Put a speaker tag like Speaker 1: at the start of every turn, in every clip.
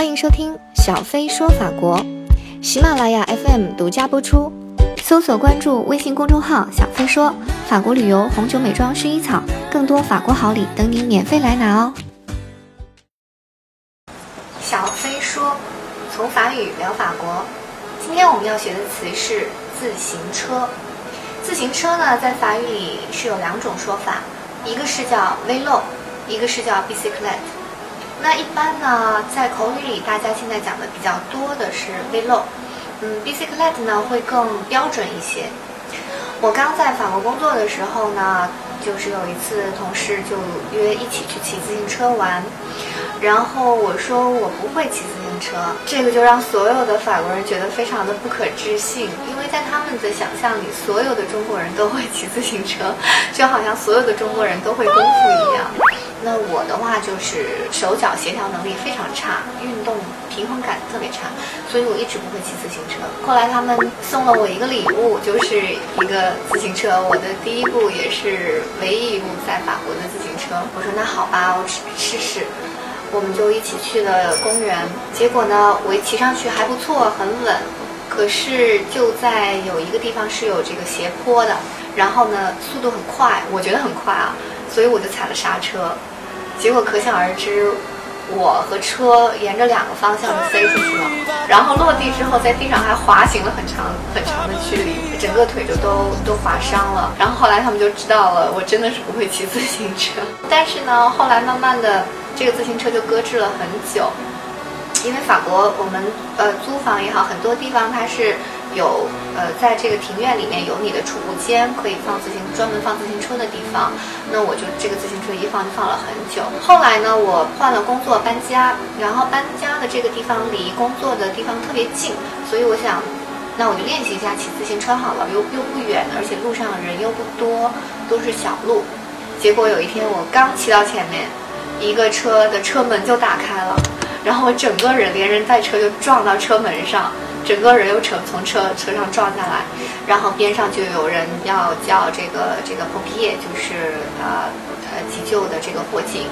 Speaker 1: 欢迎收听小飞说法国，喜马拉雅 FM 独家播出，搜索关注微信公众号“小飞说法国旅游、红酒、美妆、薰衣草”，更多法国好礼等你免费来拿哦。小飞说，从法语聊法国。今天我们要学的词是自行车。自行车呢，在法语里是有两种说法，一个是叫 vélo，一个是叫 bicyclette。那一般呢，在口语里，大家现在讲的比较多的是 vélo，嗯，Bicyclet 呢会更标准一些。我刚在法国工作的时候呢，就是有一次同事就约一起去骑自行车玩，然后我说我不会骑自行车，这个就让所有的法国人觉得非常的不可置信，因为在他们的想象里，所有的中国人都会骑自行车，就好像所有的中国人都会功夫一样。那我的话就是手脚协调能力非常差，运动平衡感特别差，所以我一直不会骑自行车。后来他们送了我一个礼物，就是一个自行车，我的第一部也是唯一一部在法国的自行车。我说那好吧，我试试。我们就一起去了公园，结果呢，我一骑上去还不错，很稳。可是就在有一个地方是有这个斜坡的，然后呢，速度很快，我觉得很快啊，所以我就踩了刹车。结果可想而知，我和车沿着两个方向就飞出去了，然后落地之后在地上还滑行了很长很长的距离，整个腿就都都划伤了。然后后来他们就知道了，我真的是不会骑自行车。但是呢，后来慢慢的这个自行车就搁置了很久，因为法国我们呃租房也好，很多地方它是。有呃，在这个庭院里面有你的储物间，可以放自行专门放自行车的地方。那我就这个自行车一放就放了很久。后来呢，我换了工作搬家，然后搬家的这个地方离工作的地方特别近，所以我想，那我就练习一下骑自行车好了，又又不远，而且路上人又不多，都是小路。结果有一天我刚骑到前面，一个车的车门就打开了，然后我整个人连人带车就撞到车门上。整个人又从从车车上撞下来，然后边上就有人要叫这个这个 p o p 就是呃呃急救的这个火警。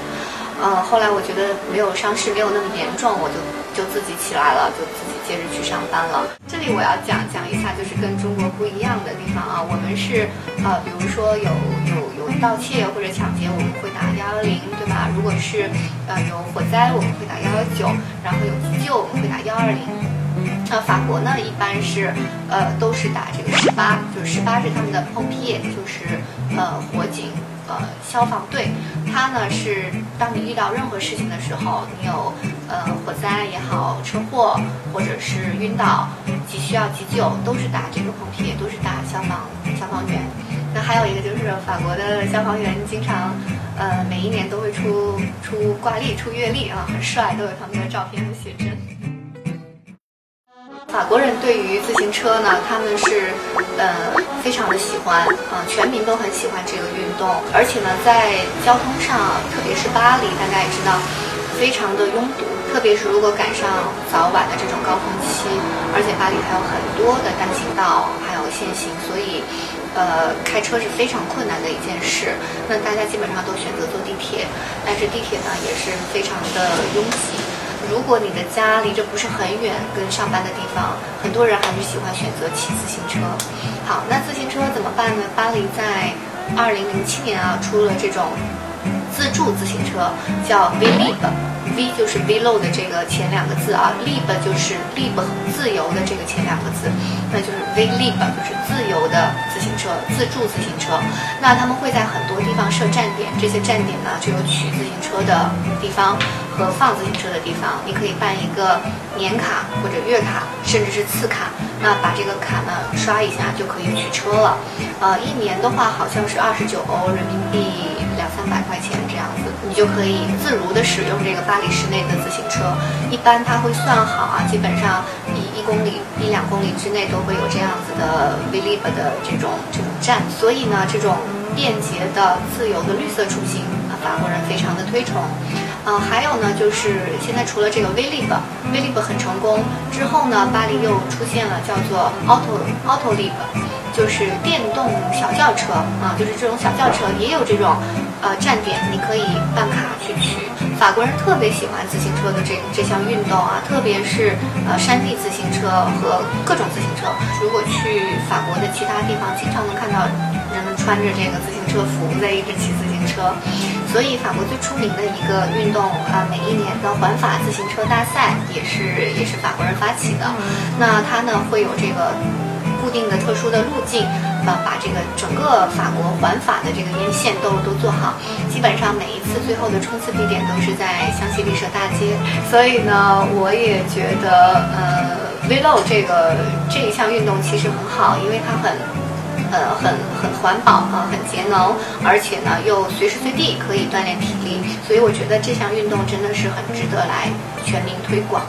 Speaker 1: 呃，后来我觉得没有伤势，没有那么严重，我就就自己起来了，就自己接着去上班了。这里我要讲讲一下，就是跟中国不一样的地方啊。我们是呃，比如说有有有盗窃或者抢劫，我们会打幺幺零，对吧？如果是呃有火灾，我们会打幺幺九，然后有急救，我们会打幺二零。那法国呢，一般是，呃，都是打这个十八，就是十八是他们的 pompi，就是呃火警，呃消防队。它呢是当你遇到任何事情的时候，你有呃火灾也好，车祸或者是晕倒，急需要急救，都是打这个喷嚏都是打消防消防员。那还有一个就是法国的消防员经常，呃每一年都会出出挂历、出月历啊，很帅，都有他们的照片和写真。法国人对于自行车呢，他们是，呃，非常的喜欢，啊，全民都很喜欢这个运动，而且呢，在交通上，特别是巴黎，大家也知道，非常的拥堵，特别是如果赶上早晚的这种高峰期，而且巴黎还有很多的单行道，还有限行，所以，呃，开车是非常困难的一件事。那大家基本上都选择坐地铁，但是地铁呢也是非常的拥挤。如果你的家离着不是很远，跟上班的地方，很多人还是喜欢选择骑自行车。好，那自行车怎么办呢？巴黎在二零零七年啊，出了这种自助自行车，叫 vibe Vlo 的这个前两个字啊，Lib 就是 Lib 自由的这个前两个字，那就是 Vlib 就是自由的自行车，自助自行车。那他们会在很多地方设站点，这些站点呢就有取自行车的地方。和放自行车的地方，你可以办一个年卡或者月卡，甚至是次卡。那把这个卡呢刷一下就可以取车了。呃，一年的话好像是二十九欧人民币三百块钱这样子，你就可以自如的使用这个巴黎市内的自行车。一般它会算好啊，基本上一一公里一两公里之内都会有这样子的 v l i b 的这种这种站。所以呢，这种便捷的、自由的绿色出行，啊法国人非常的推崇。呃，还有呢，就是现在除了这个 Vlib，Vlib 很成功之后呢，巴黎又出现了叫做 Auto Autolib，就是电动小轿车啊，就是这种小轿车也有这种呃站点，你可以办卡去取。法国人特别喜欢自行车的这这项运动啊，特别是呃山地自行车和各种自行车。如果去法国的其他地方，经常能看到人们穿着这个自行车服在一直骑自行车。所以法国最出名的一个运动啊，每一年的环法自行车大赛也是也是法国人发起的。那它呢会有这个。固定的特殊的路径，呃，把这个整个法国环法的这个沿线都都做好。基本上每一次最后的冲刺地点都是在香榭丽舍大街。所以呢，我也觉得，呃，Velo 这个这一项运动其实很好，因为它很，呃，很很环保啊，很节能，而且呢又随时随地可以锻炼体力。所以我觉得这项运动真的是很值得来全民推广。